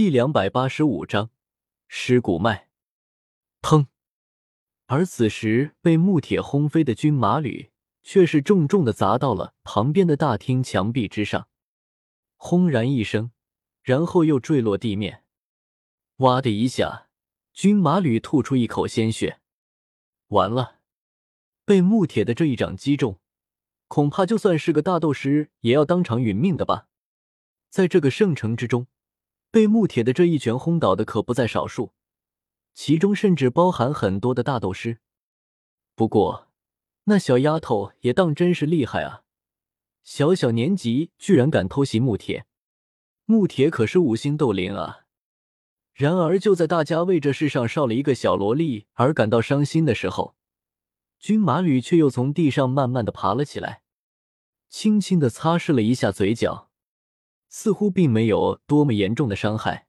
第两百八十五章尸骨脉。砰！而此时被木铁轰飞的军马吕，却是重重的砸到了旁边的大厅墙壁之上，轰然一声，然后又坠落地面。哇的一下，军马吕吐出一口鲜血。完了，被木铁的这一掌击中，恐怕就算是个大斗师，也要当场殒命的吧？在这个圣城之中。被木铁的这一拳轰倒的可不在少数，其中甚至包含很多的大斗师。不过，那小丫头也当真是厉害啊！小小年纪居然敢偷袭木铁，木铁可是五星斗灵啊！然而，就在大家为这世上少了一个小萝莉而感到伤心的时候，军马吕却又从地上慢慢的爬了起来，轻轻的擦拭了一下嘴角。似乎并没有多么严重的伤害。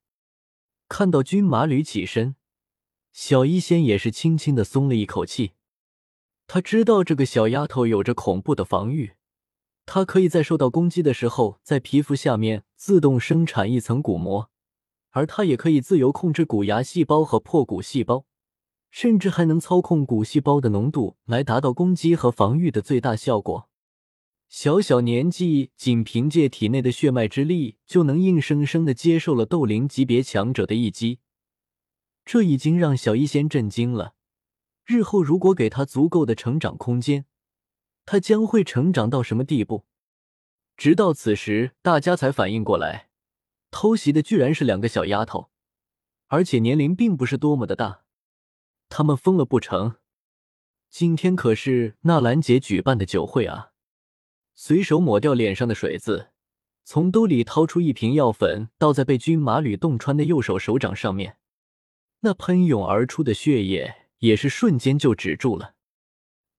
看到军马吕起身，小医仙也是轻轻的松了一口气。他知道这个小丫头有着恐怖的防御，她可以在受到攻击的时候，在皮肤下面自动生产一层骨膜，而她也可以自由控制骨牙细胞和破骨细胞，甚至还能操控骨细胞的浓度来达到攻击和防御的最大效果。小小年纪，仅凭借体内的血脉之力，就能硬生生的接受了斗灵级别强者的一击，这已经让小医仙震惊了。日后如果给他足够的成长空间，他将会成长到什么地步？直到此时，大家才反应过来，偷袭的居然是两个小丫头，而且年龄并不是多么的大。他们疯了不成？今天可是纳兰姐举办的酒会啊！随手抹掉脸上的水渍，从兜里掏出一瓶药粉，倒在被军马吕洞穿的右手手掌上面。那喷涌而出的血液也是瞬间就止住了。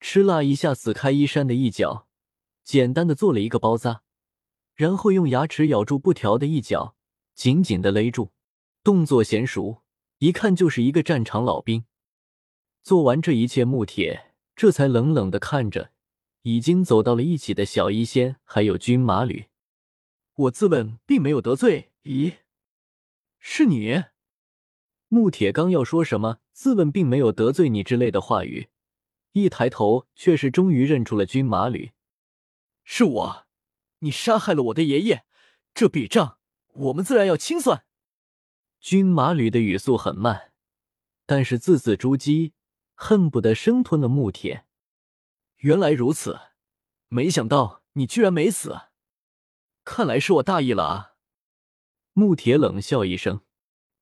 吃啦一下，死开衣衫的一角，简单的做了一个包扎，然后用牙齿咬住布条的一角，紧紧的勒住。动作娴熟，一看就是一个战场老兵。做完这一切，木铁这才冷冷的看着。已经走到了一起的小医仙，还有军马吕，我自问并没有得罪。咦，是你？穆铁刚要说什么“自问并没有得罪你”之类的话语，一抬头却是终于认出了军马吕。是我，你杀害了我的爷爷，这笔账我们自然要清算。军马吕的语速很慢，但是字字珠玑，恨不得生吞了穆铁。原来如此，没想到你居然没死，看来是我大意了啊！穆铁冷笑一声。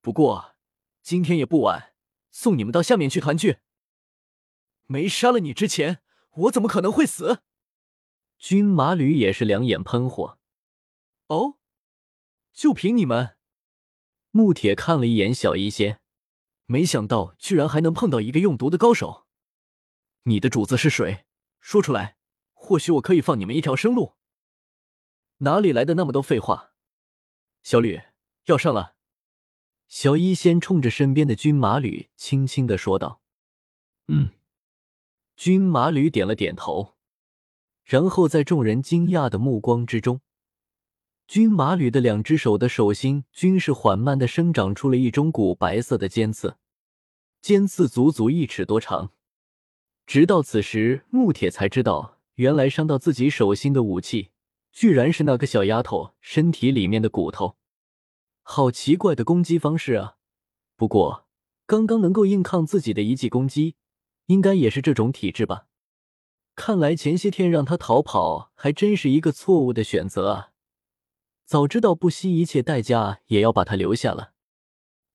不过今天也不晚，送你们到下面去团聚。没杀了你之前，我怎么可能会死？军马吕也是两眼喷火。哦，就凭你们？穆铁看了一眼小医仙，没想到居然还能碰到一个用毒的高手。你的主子是谁？说出来，或许我可以放你们一条生路。哪里来的那么多废话？小吕，要上了。小医仙冲着身边的军马吕轻轻的说道：“嗯。”军马吕点了点头，然后在众人惊讶的目光之中，军马吕的两只手的手心均是缓慢的生长出了一种古白色的尖刺，尖刺足足一尺多长。直到此时，穆铁才知道，原来伤到自己手心的武器，居然是那个小丫头身体里面的骨头。好奇怪的攻击方式啊！不过，刚刚能够硬抗自己的一记攻击，应该也是这种体质吧？看来前些天让他逃跑，还真是一个错误的选择啊！早知道不惜一切代价也要把他留下了。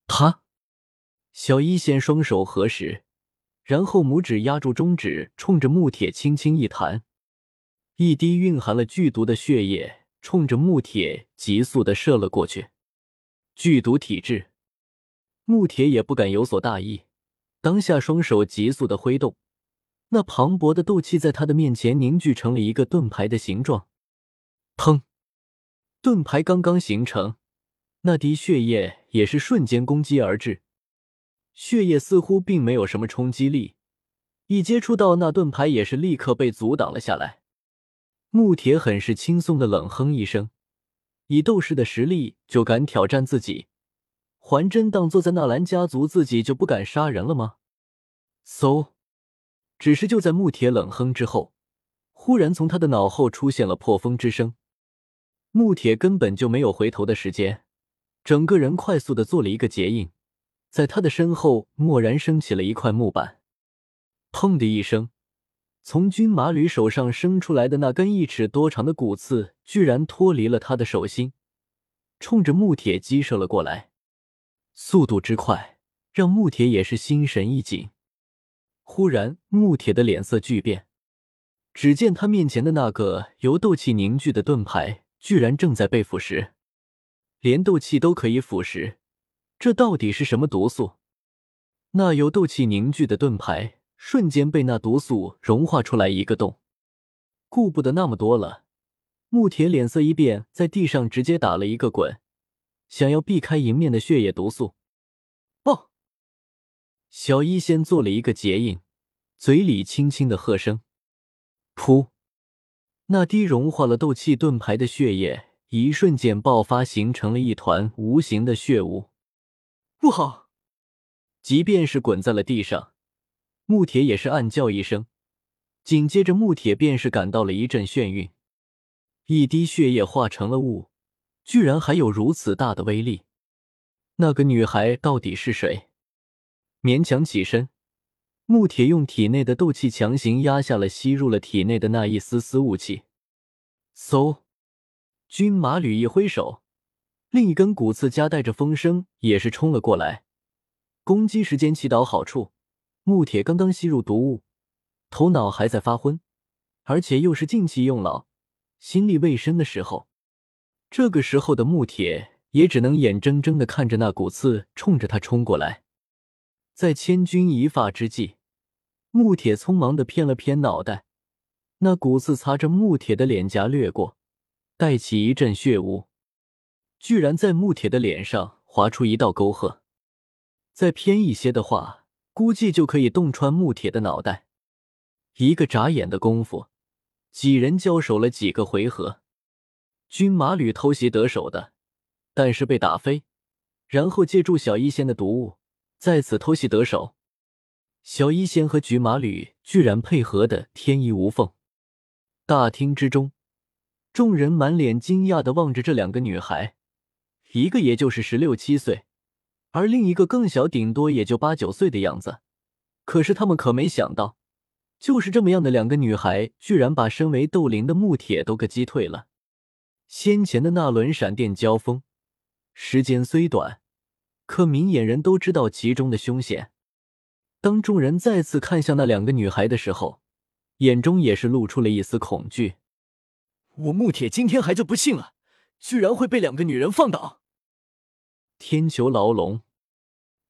他，小一仙双手合十。然后拇指压住中指，冲着木铁轻轻一弹，一滴蕴含了剧毒的血液冲着木铁急速的射了过去。剧毒体质，木铁也不敢有所大意，当下双手急速的挥动，那磅礴的斗气在他的面前凝聚成了一个盾牌的形状。砰！盾牌刚刚形成，那滴血液也是瞬间攻击而至。血液似乎并没有什么冲击力，一接触到那盾牌也是立刻被阻挡了下来。木铁很是轻松的冷哼一声，以斗士的实力就敢挑战自己，还真当坐在纳兰家族自己就不敢杀人了吗？嗖！只是就在穆铁冷哼之后，忽然从他的脑后出现了破风之声。穆铁根本就没有回头的时间，整个人快速的做了一个结印，在他的身后蓦然升起了一块木板，砰的一声，从军马吕手上生出来的那根一尺多长的骨刺居然脱离了他的手心，冲着木铁击射了过来，速度之快让穆铁也是心神一紧。忽然，穆铁的脸色巨变，只见他面前的那个由斗气凝聚的盾牌。居然正在被腐蚀，连斗气都可以腐蚀，这到底是什么毒素？那由斗气凝聚的盾牌瞬间被那毒素融化出来一个洞，顾不得那么多了，穆铁脸色一变，在地上直接打了一个滚，想要避开迎面的血液毒素。爆！小医仙做了一个结印，嘴里轻轻的喝声：“噗。”那滴融化了斗气盾牌的血液，一瞬间爆发，形成了一团无形的血雾。不好！即便是滚在了地上，穆铁也是暗叫一声。紧接着，穆铁便是感到了一阵眩晕。一滴血液化成了雾，居然还有如此大的威力。那个女孩到底是谁？勉强起身。穆铁用体内的斗气强行压下了吸入了体内的那一丝丝雾气。嗖，军马吕一挥手，另一根骨刺夹带着风声也是冲了过来。攻击时间起到好处。穆铁刚刚吸入毒物，头脑还在发昏，而且又是劲气用老、心力未深的时候。这个时候的穆铁也只能眼睁睁的看着那骨刺冲着他冲过来。在千钧一发之际，穆铁匆忙的偏了偏脑袋，那骨刺擦着穆铁的脸颊掠过，带起一阵血雾，居然在穆铁的脸上划出一道沟壑。再偏一些的话，估计就可以洞穿穆铁的脑袋。一个眨眼的功夫，几人交手了几个回合，军马吕偷袭得手的，但是被打飞，然后借助小医仙的毒物。再次偷袭得手，小医仙和菊马吕居然配合的天衣无缝。大厅之中，众人满脸惊讶的望着这两个女孩，一个也就是十六七岁，而另一个更小，顶多也就八九岁的样子。可是他们可没想到，就是这么样的两个女孩，居然把身为斗灵的穆铁都给击退了。先前的那轮闪电交锋，时间虽短。可明眼人都知道其中的凶险。当众人再次看向那两个女孩的时候，眼中也是露出了一丝恐惧。我木铁今天还就不信了，居然会被两个女人放倒！天囚牢笼，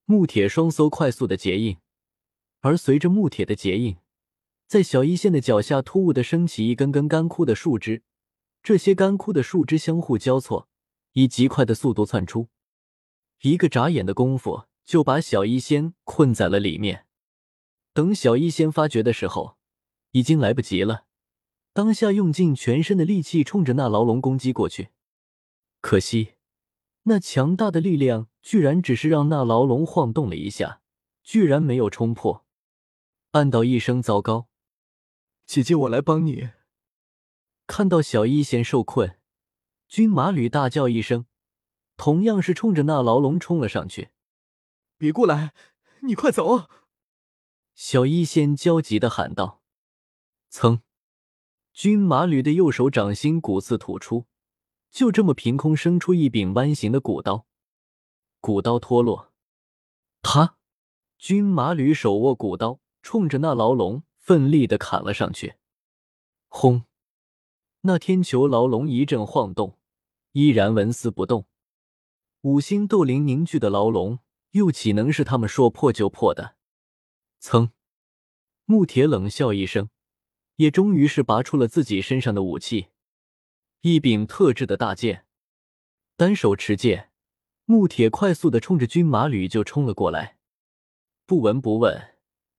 木铁双搜快速的结印，而随着木铁的结印，在小一线的脚下突兀的升起一根根干枯的树枝，这些干枯的树枝相互交错，以极快的速度窜出。一个眨眼的功夫，就把小医仙困在了里面。等小医仙发觉的时候，已经来不及了。当下用尽全身的力气冲着那牢笼攻击过去，可惜那强大的力量居然只是让那牢笼晃动了一下，居然没有冲破。暗道一声糟糕，姐姐，我来帮你。看到小医仙受困，军马吕大叫一声。同样是冲着那牢笼冲了上去，别过来！你快走！小医仙焦急的喊道。噌，军马吕的右手掌心骨刺吐出，就这么凭空生出一柄弯形的骨刀，骨刀脱落。他，军马吕手握骨刀，冲着那牢笼奋力的砍了上去。轰！那天球牢笼一阵晃动，依然纹丝不动。五星斗灵凝聚的牢笼，又岂能是他们说破就破的？噌！穆铁冷笑一声，也终于是拔出了自己身上的武器，一柄特制的大剑。单手持剑，穆铁快速的冲着军马吕就冲了过来。不闻不问，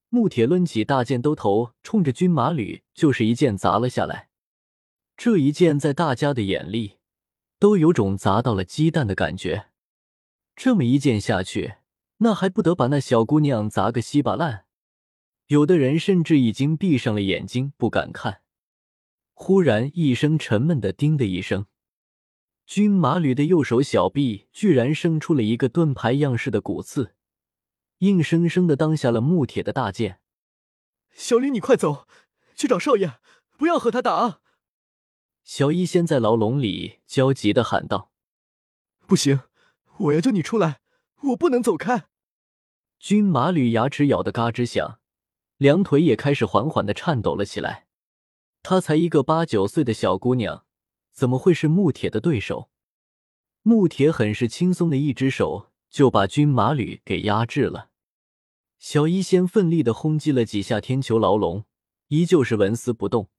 穆铁抡起大剑兜头，冲着军马吕就是一剑砸了下来。这一剑在大家的眼里，都有种砸到了鸡蛋的感觉。这么一剑下去，那还不得把那小姑娘砸个稀巴烂？有的人甚至已经闭上了眼睛，不敢看。忽然一声沉闷的“叮”的一声，军马吕的右手小臂居然生出了一个盾牌样式的骨刺，硬生生的当下了木铁的大剑。小李，你快走，去找少爷，不要和他打。小医仙在牢笼里焦急的喊道：“不行，我要救你出来，我不能走开。”军马吕牙齿咬得嘎吱响。两腿也开始缓缓的颤抖了起来。她才一个八九岁的小姑娘，怎么会是穆铁的对手？穆铁很是轻松的一只手就把军马吕给压制了。小医仙奋力的轰击了几下天球牢笼，依旧是纹丝不动。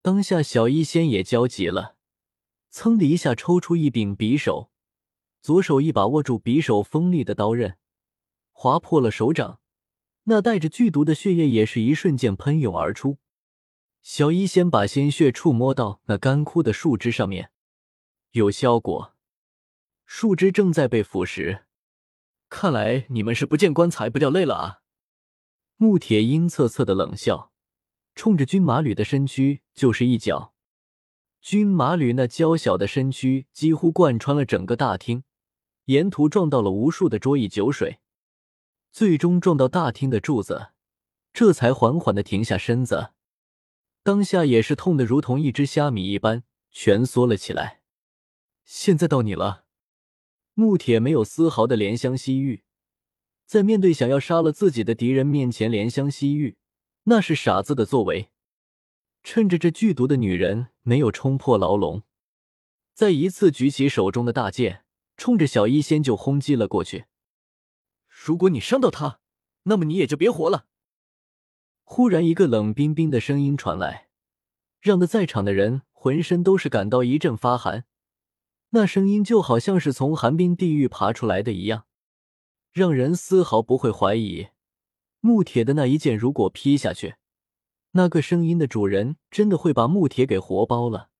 当下小医仙也焦急了，噌的一下抽出一柄匕首，左手一把握住匕首锋利的刀刃，划破了手掌。那带着剧毒的血液也是一瞬间喷涌而出。小医仙把鲜血触摸到那干枯的树枝上面，有效果。树枝正在被腐蚀。看来你们是不见棺材不掉泪了啊！穆铁阴恻恻的冷笑，冲着军马吕的身躯就是一脚。军马吕那娇小的身躯几乎贯穿了整个大厅，沿途撞到了无数的桌椅酒水。最终撞到大厅的柱子，这才缓缓的停下身子。当下也是痛得如同一只虾米一般蜷缩了起来。现在到你了，穆铁没有丝毫的怜香惜玉，在面对想要杀了自己的敌人面前怜香惜玉，那是傻子的作为。趁着这剧毒的女人没有冲破牢笼，再一次举起手中的大剑，冲着小医仙就轰击了过去。如果你伤到她，那么你也就别活了。忽然，一个冷冰冰的声音传来，让得在场的人浑身都是感到一阵发寒。那声音就好像是从寒冰地狱爬出来的一样，让人丝毫不会怀疑木铁的那一剑如果劈下去，那个声音的主人真的会把木铁给活剥了。